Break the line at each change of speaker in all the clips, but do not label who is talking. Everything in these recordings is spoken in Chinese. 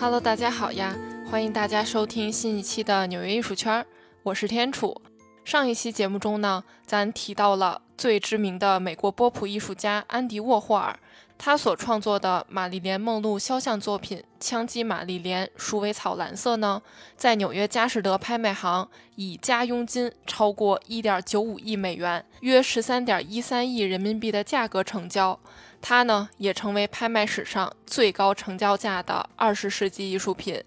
Hello，大家好呀！欢迎大家收听新一期的纽约艺术圈，我是天楚。上一期节目中呢，咱提到了最知名的美国波普艺术家安迪沃霍尔，他所创作的玛丽莲梦露肖像作品《枪击玛丽莲鼠尾草蓝色》呢，在纽约佳士得拍卖行以加佣金超过一点九五亿美元（约十三点一三亿人民币）的价格成交。它呢，也成为拍卖史上最高成交价的二十世纪艺术品。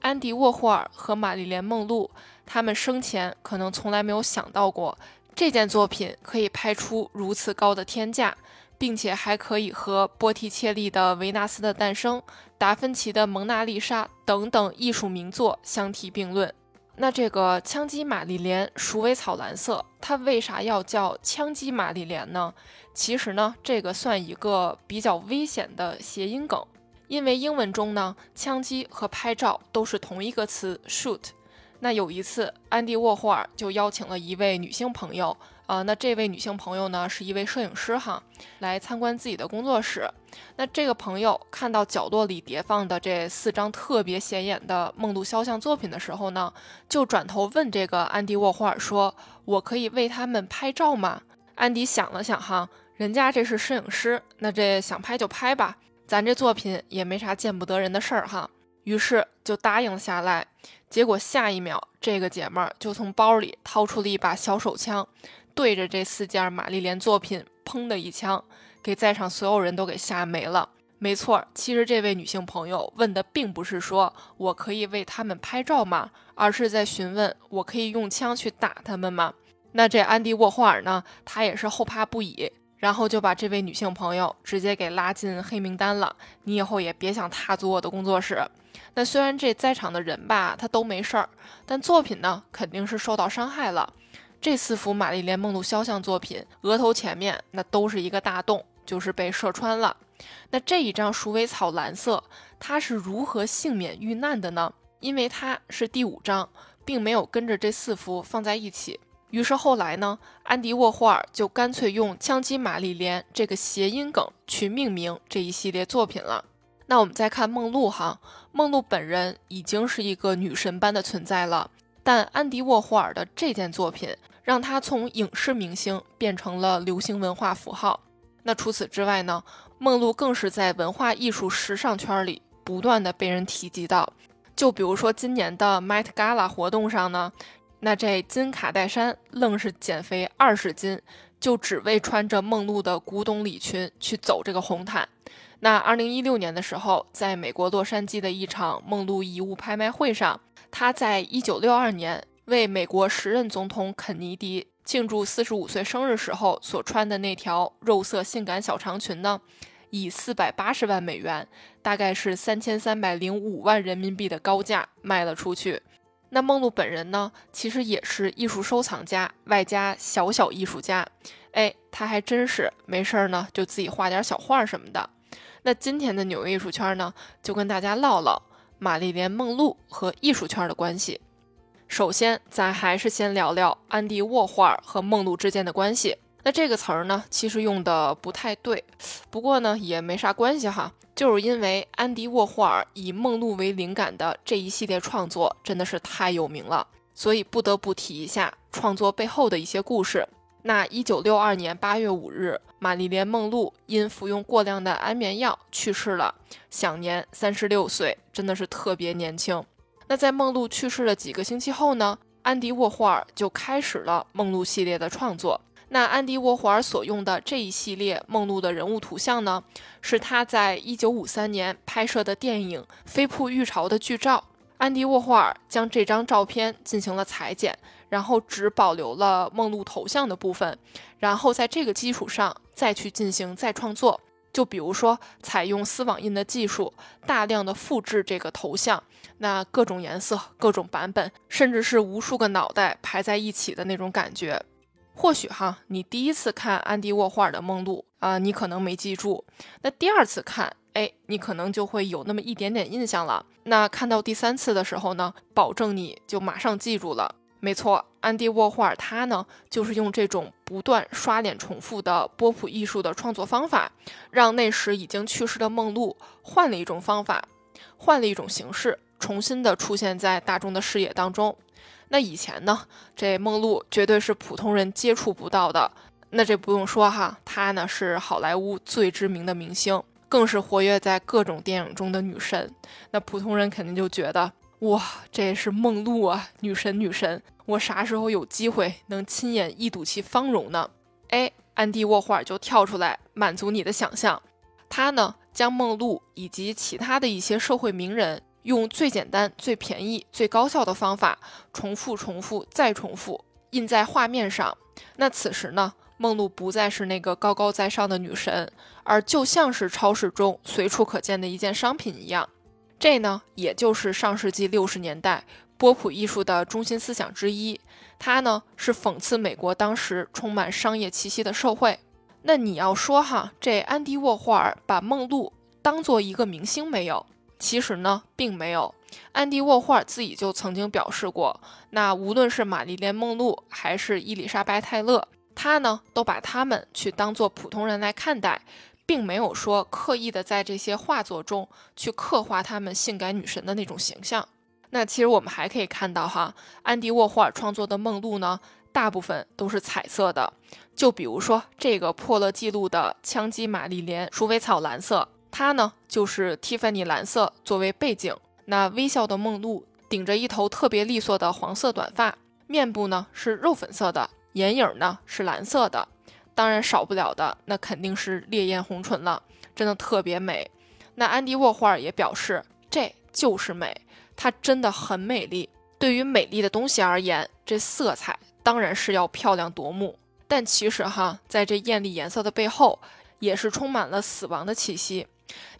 安迪沃霍尔和玛丽莲梦露，他们生前可能从来没有想到过，这件作品可以拍出如此高的天价，并且还可以和波提切利的《维纳斯的诞生》、达芬奇的《蒙娜丽莎》等等艺术名作相提并论。那这个羟基玛丽莲鼠尾草蓝色，它为啥要叫羟基玛丽莲呢？其实呢，这个算一个比较危险的谐音梗，因为英文中呢，羟基和拍照都是同一个词 shoot。那有一次，安迪沃霍尔就邀请了一位女性朋友。啊，那这位女性朋友呢，是一位摄影师哈，来参观自己的工作室。那这个朋友看到角落里叠放的这四张特别显眼的梦露肖像作品的时候呢，就转头问这个安迪沃霍尔说：“我可以为他们拍照吗？”安迪想了想哈，人家这是摄影师，那这想拍就拍吧，咱这作品也没啥见不得人的事儿哈。于是就答应了下来。结果下一秒，这个姐们儿就从包里掏出了一把小手枪。对着这四件玛丽莲作品，砰的一枪，给在场所有人都给吓没了。没错，其实这位女性朋友问的并不是说我可以为他们拍照吗，而是在询问我可以用枪去打他们吗？那这安迪沃霍尔呢，他也是后怕不已，然后就把这位女性朋友直接给拉进黑名单了。你以后也别想踏足我的工作室。那虽然这在场的人吧，他都没事儿，但作品呢，肯定是受到伤害了。这四幅玛丽莲梦露肖像作品，额头前面那都是一个大洞，就是被射穿了。那这一张鼠尾草蓝色，它是如何幸免遇难的呢？因为它是第五张，并没有跟着这四幅放在一起。于是后来呢，安迪沃霍尔就干脆用“枪击玛丽莲”这个谐音梗去命名这一系列作品了。那我们再看梦露哈，梦露本人已经是一个女神般的存在了，但安迪沃霍尔的这件作品。让她从影视明星变成了流行文化符号。那除此之外呢？梦露更是在文化艺术时尚圈里不断的被人提及到。就比如说今年的 Met Gala 活动上呢，那这金卡戴珊愣是减肥二十斤，就只为穿着梦露的古董礼裙去走这个红毯。那二零一六年的时候，在美国洛杉矶的一场梦露遗物拍卖会上，他在一九六二年。为美国时任总统肯尼迪庆祝四十五岁生日时候所穿的那条肉色性感小长裙呢，以四百八十万美元，大概是三千三百零五万人民币的高价卖了出去。那梦露本人呢，其实也是艺术收藏家，外加小小艺术家。哎，他还真是没事儿呢，就自己画点小画什么的。那今天的纽约艺术圈呢，就跟大家唠唠玛丽莲梦露和艺术圈的关系。首先，咱还是先聊聊安迪沃霍尔和梦露之间的关系。那这个词儿呢，其实用的不太对，不过呢，也没啥关系哈。就是因为安迪沃霍尔以梦露为灵感的这一系列创作真的是太有名了，所以不得不提一下创作背后的一些故事。那一九六二年八月五日，玛丽莲梦露因服用过量的安眠药去世了，享年三十六岁，真的是特别年轻。那在梦露去世的几个星期后呢？安迪沃霍尔就开始了梦露系列的创作。那安迪沃霍尔所用的这一系列梦露的人物图像呢，是他在一九五三年拍摄的电影《飞瀑浴潮》的剧照。安迪沃霍尔将这张照片进行了裁剪，然后只保留了梦露头像的部分，然后在这个基础上再去进行再创作。就比如说，采用丝网印的技术，大量的复制这个头像，那各种颜色、各种版本，甚至是无数个脑袋排在一起的那种感觉。或许哈，你第一次看安迪沃霍尔的梦露啊，你可能没记住。那第二次看，哎，你可能就会有那么一点点印象了。那看到第三次的时候呢，保证你就马上记住了。没错，安迪沃霍尔他呢，就是用这种不断刷脸重复的波普艺术的创作方法，让那时已经去世的梦露换了一种方法，换了一种形式，重新的出现在大众的视野当中。那以前呢，这梦露绝对是普通人接触不到的。那这不用说哈，他呢是好莱坞最知名的明星，更是活跃在各种电影中的女神。那普通人肯定就觉得，哇，这是梦露啊，女神女神！我啥时候有机会能亲眼一睹其芳容呢？哎，安迪沃霍尔就跳出来满足你的想象，他呢将梦露以及其他的一些社会名人。用最简单、最便宜、最高效的方法，重复、重复、再重复，印在画面上。那此时呢，梦露不再是那个高高在上的女神，而就像是超市中随处可见的一件商品一样。这呢，也就是上世纪六十年代波普艺术的中心思想之一。它呢，是讽刺美国当时充满商业气息的社会。那你要说哈，这安迪沃霍尔把梦露当做一个明星没有？其实呢，并没有。安迪沃霍尔自己就曾经表示过，那无论是玛丽莲梦露还是伊丽莎白泰勒，他呢都把他们去当做普通人来看待，并没有说刻意的在这些画作中去刻画他们性感女神的那种形象。那其实我们还可以看到哈，安迪沃霍尔创作的梦露呢，大部分都是彩色的。就比如说这个破了记录的枪击玛丽莲鼠尾草蓝色。它呢，就是 Tiffany 蓝色作为背景。那微笑的梦露顶着一头特别利索的黄色短发，面部呢是肉粉色的，眼影呢是蓝色的。当然少不了的，那肯定是烈焰红唇了，真的特别美。那安迪沃霍尔也表示，这就是美，它真的很美丽。对于美丽的东西而言，这色彩当然是要漂亮夺目。但其实哈，在这艳丽颜色的背后，也是充满了死亡的气息。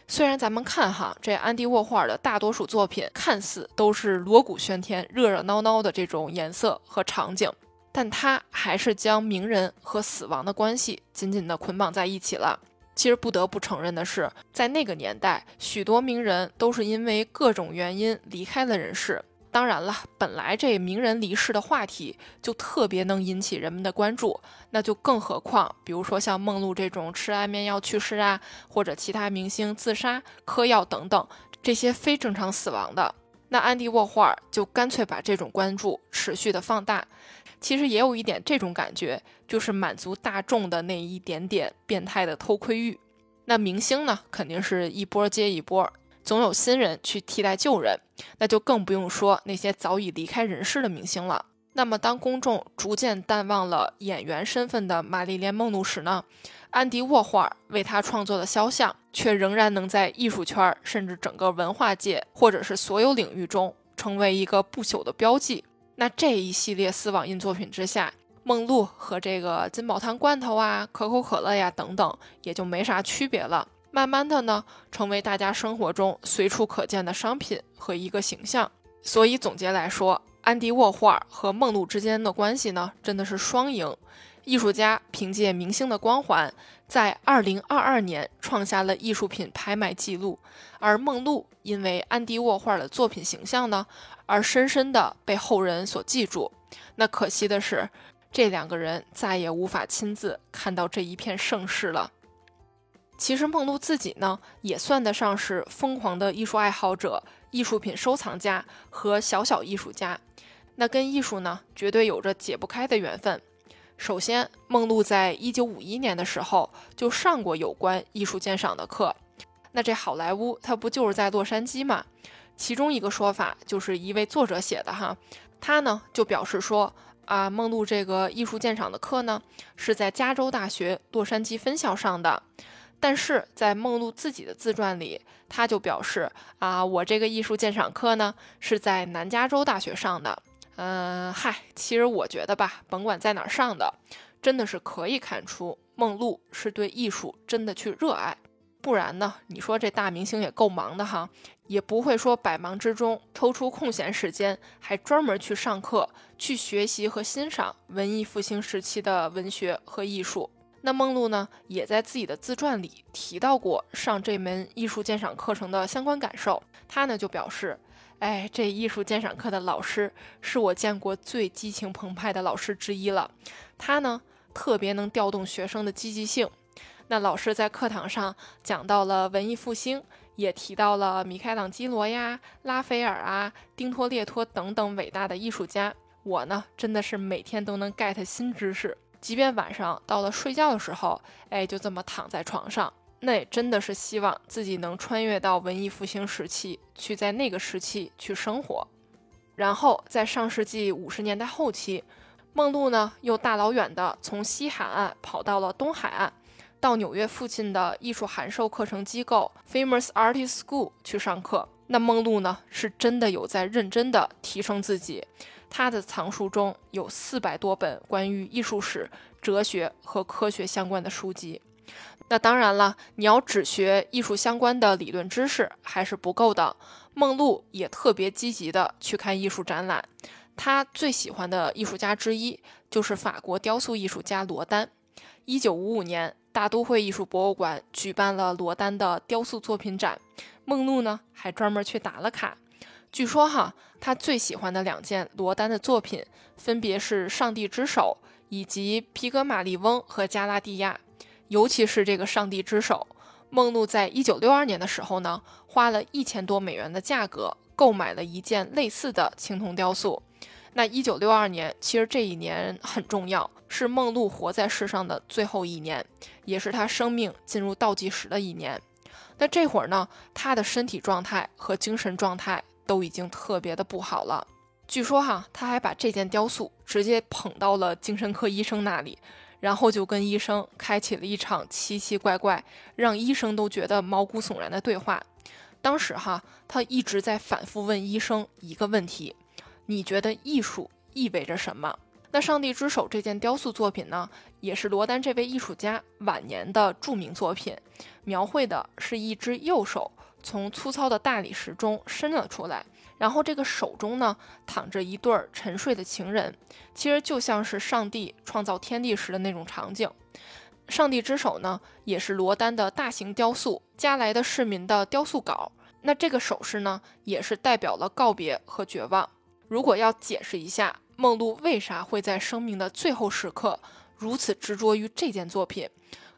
虽然咱们看哈，这安迪沃霍尔的大多数作品看似都是锣鼓喧天、热热闹闹的这种颜色和场景，但他还是将名人和死亡的关系紧紧地捆绑在一起了。其实不得不承认的是，在那个年代，许多名人都是因为各种原因离开了人世。当然了，本来这名人离世的话题就特别能引起人们的关注，那就更何况，比如说像梦露这种吃安眠药去世啊，或者其他明星自杀、嗑药等等这些非正常死亡的，那安迪沃霍尔就干脆把这种关注持续的放大。其实也有一点这种感觉，就是满足大众的那一点点变态的偷窥欲。那明星呢，肯定是一波接一波。总有新人去替代旧人，那就更不用说那些早已离开人世的明星了。那么，当公众逐渐淡忘了演员身份的玛丽莲梦露时呢？安迪沃霍尔为他创作的肖像，却仍然能在艺术圈，甚至整个文化界，或者是所有领域中，成为一个不朽的标记。那这一系列丝网印作品之下，梦露和这个金宝汤罐头啊、可口可乐呀等等，也就没啥区别了。慢慢的呢，成为大家生活中随处可见的商品和一个形象。所以总结来说，安迪沃霍尔和梦露之间的关系呢，真的是双赢。艺术家凭借明星的光环，在2022年创下了艺术品拍卖记录，而梦露因为安迪沃霍尔的作品形象呢，而深深的被后人所记住。那可惜的是，这两个人再也无法亲自看到这一片盛世了。其实梦露自己呢，也算得上是疯狂的艺术爱好者、艺术品收藏家和小小艺术家。那跟艺术呢，绝对有着解不开的缘分。首先，梦露在一九五一年的时候就上过有关艺术鉴赏的课。那这好莱坞，它不就是在洛杉矶吗？其中一个说法就是一位作者写的哈，他呢就表示说啊，梦露这个艺术鉴赏的课呢，是在加州大学洛杉矶分校上的。但是在梦露自己的自传里，他就表示啊，我这个艺术鉴赏课呢是在南加州大学上的。嗯，嗨，其实我觉得吧，甭管在哪儿上的，真的是可以看出梦露是对艺术真的去热爱。不然呢，你说这大明星也够忙的哈，也不会说百忙之中抽出空闲时间，还专门去上课去学习和欣赏文艺复兴时期的文学和艺术。那梦露呢，也在自己的自传里提到过上这门艺术鉴赏课程的相关感受。他呢就表示，哎，这艺术鉴赏课的老师是我见过最激情澎湃的老师之一了。他呢特别能调动学生的积极性。那老师在课堂上讲到了文艺复兴也提到了米开朗基罗呀、拉斐尔啊、丁托列托等等伟大的艺术家。我呢，真的是每天都能 get 新知识，即便晚上到了睡觉的时候，哎，就这么躺在床上，那也真的是希望自己能穿越到文艺复兴时期，去在那个时期去生活。然后在上世纪五十年代后期，梦露呢又大老远的从西海岸跑到了东海岸。到纽约附近的艺术函授课程机构 Famous Artist School 去上课。那梦露呢，是真的有在认真的提升自己。她的藏书中有四百多本关于艺术史、哲学和科学相关的书籍。那当然了，你要只学艺术相关的理论知识还是不够的。梦露也特别积极的去看艺术展览。她最喜欢的艺术家之一就是法国雕塑艺术家罗丹。一九五五年。大都会艺术博物馆举办了罗丹的雕塑作品展，梦露呢还专门去打了卡。据说哈，他最喜欢的两件罗丹的作品分别是《上帝之手》以及《皮格马利翁和加拉蒂亚》，尤其是这个《上帝之手》，梦露在一九六二年的时候呢，花了一千多美元的价格购买了一件类似的青铜雕塑。那一九六二年，其实这一年很重要，是梦露活在世上的最后一年，也是她生命进入倒计时的一年。那这会儿呢，她的身体状态和精神状态都已经特别的不好了。据说哈，她还把这件雕塑直接捧到了精神科医生那里，然后就跟医生开启了一场奇奇怪怪、让医生都觉得毛骨悚然的对话。当时哈，他一直在反复问医生一个问题。你觉得艺术意味着什么？那《上帝之手》这件雕塑作品呢，也是罗丹这位艺术家晚年的著名作品，描绘的是一只右手从粗糙的大理石中伸了出来，然后这个手中呢躺着一对沉睡的情人，其实就像是上帝创造天地时的那种场景。《上帝之手》呢，也是罗丹的大型雕塑《加来的市民》的雕塑稿。那这个手势呢，也是代表了告别和绝望。如果要解释一下梦露为啥会在生命的最后时刻如此执着于这件作品，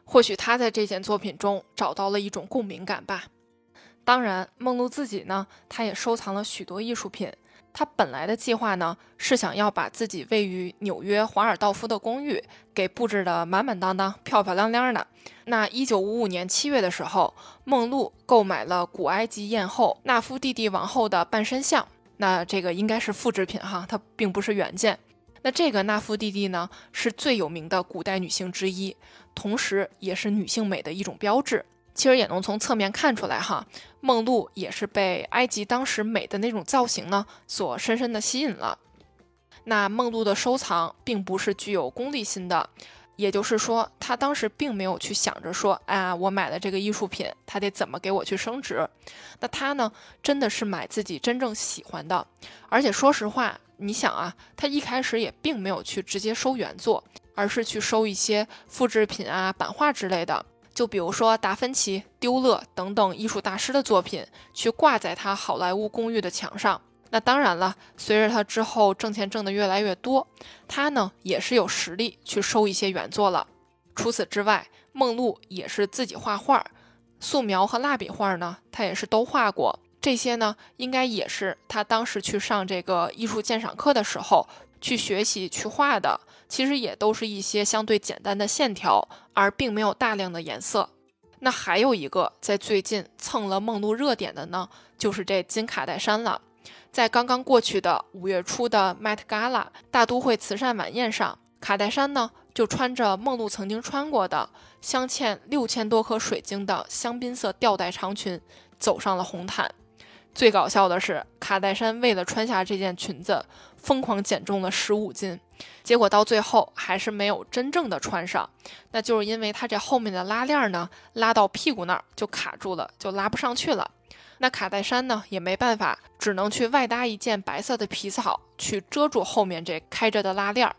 或许她在这件作品中找到了一种共鸣感吧。当然，梦露自己呢，她也收藏了许多艺术品。她本来的计划呢，是想要把自己位于纽约华尔道夫的公寓给布置得满满当当、漂漂亮亮的。那一九五五年七月的时候，梦露购买了古埃及艳后纳夫蒂蒂王后的半身像。那这个应该是复制品哈，它并不是原件。那这个纳夫蒂蒂呢，是最有名的古代女性之一，同时也是女性美的一种标志。其实也能从侧面看出来哈，梦露也是被埃及当时美的那种造型呢所深深的吸引了。那梦露的收藏并不是具有功利心的。也就是说，他当时并没有去想着说，哎，我买了这个艺术品，他得怎么给我去升值？那他呢，真的是买自己真正喜欢的。而且说实话，你想啊，他一开始也并没有去直接收原作，而是去收一些复制品啊、版画之类的。就比如说达芬奇、丢勒等等艺术大师的作品，去挂在他好莱坞公寓的墙上。那当然了，随着他之后挣钱挣得越来越多，他呢也是有实力去收一些原作了。除此之外，梦露也是自己画画，素描和蜡笔画呢，他也是都画过。这些呢，应该也是他当时去上这个艺术鉴赏课的时候去学习去画的。其实也都是一些相对简单的线条，而并没有大量的颜色。那还有一个在最近蹭了梦露热点的呢，就是这金卡戴珊了。在刚刚过去的五月初的 Met Gala 大都会慈善晚宴上，卡戴珊呢就穿着梦露曾经穿过的镶嵌六千多颗水晶的香槟色吊带长裙，走上了红毯。最搞笑的是，卡戴珊为了穿下这件裙子，疯狂减重了十五斤，结果到最后还是没有真正的穿上。那就是因为她这后面的拉链呢，拉到屁股那儿就卡住了，就拉不上去了。那卡戴珊呢也没办法，只能去外搭一件白色的皮草，去遮住后面这开着的拉链儿。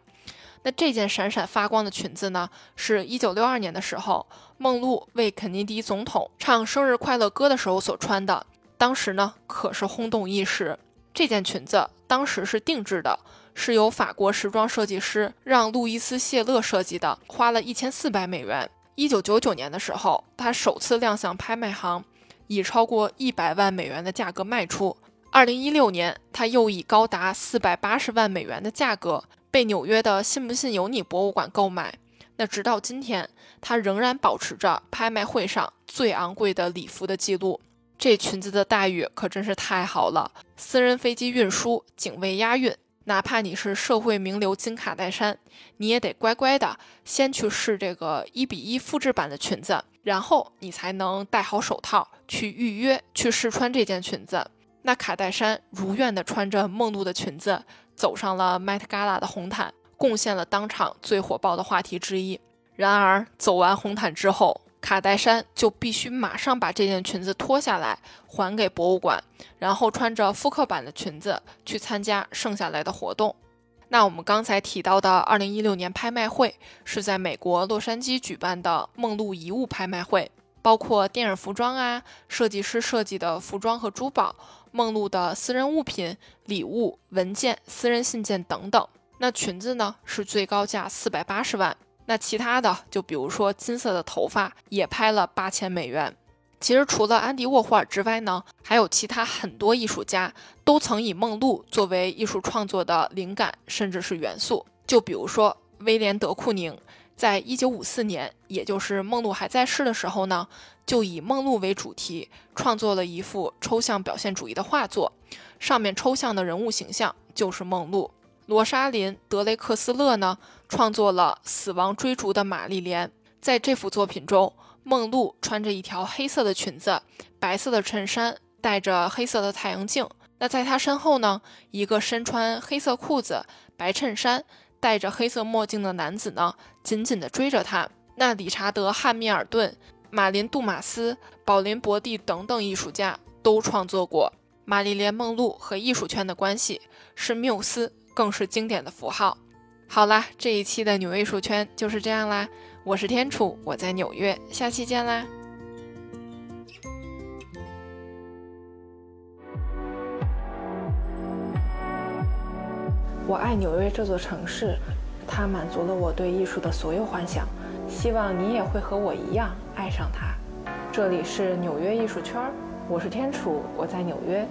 那这件闪闪发光的裙子呢，是一九六二年的时候，梦露为肯尼迪总统唱生日快乐歌的时候所穿的。当时呢可是轰动一时。这件裙子当时是定制的，是由法国时装设计师让路易斯谢勒设计的，花了一千四百美元。一九九九年的时候，他首次亮相拍卖行。以超过一百万美元的价格卖出。二零一六年，它又以高达四百八十万美元的价格被纽约的“信不信由你”博物馆购买。那直到今天，它仍然保持着拍卖会上最昂贵的礼服的记录。这裙子的待遇可真是太好了，私人飞机运输，警卫押运。哪怕你是社会名流金卡戴珊，你也得乖乖的先去试这个一比一复制版的裙子，然后你才能戴好手套去预约去试穿这件裙子。那卡戴珊如愿的穿着梦露的裙子走上了 Met Gala 的红毯，贡献了当场最火爆的话题之一。然而走完红毯之后，卡戴珊就必须马上把这件裙子脱下来还给博物馆，然后穿着复刻版的裙子去参加剩下来的活动。那我们刚才提到的2016年拍卖会是在美国洛杉矶举办的梦露遗物拍卖会，包括电影服装啊、设计师设计的服装和珠宝、梦露的私人物品、礼物、文件、私人信件等等。那裙子呢是最高价480万。那其他的，就比如说金色的头发，也拍了八千美元。其实除了安迪沃霍尔之外呢，还有其他很多艺术家都曾以梦露作为艺术创作的灵感，甚至是元素。就比如说威廉德库宁，在一九五四年，也就是梦露还在世的时候呢，就以梦露为主题创作了一幅抽象表现主义的画作，上面抽象的人物形象就是梦露。罗莎琳·德雷克斯勒呢，创作了《死亡追逐的玛丽莲》。在这幅作品中，梦露穿着一条黑色的裙子、白色的衬衫，戴着黑色的太阳镜。那在她身后呢，一个身穿黑色裤子、白衬衫、戴着黑色墨镜的男子呢，紧紧地追着她。那理查德·汉密尔顿、马林·杜马斯、宝林·博蒂等等艺术家都创作过玛丽莲·梦露和艺术圈的关系是缪斯。更是经典的符号。好啦，这一期的纽约艺术圈就是这样啦。我是天楚，我在纽约，下期见啦。我爱纽约这座城市，它满足了我对艺术的所有幻想。希望你也会和我一样爱上它。这里是纽约艺术圈，我是天楚，我在纽约。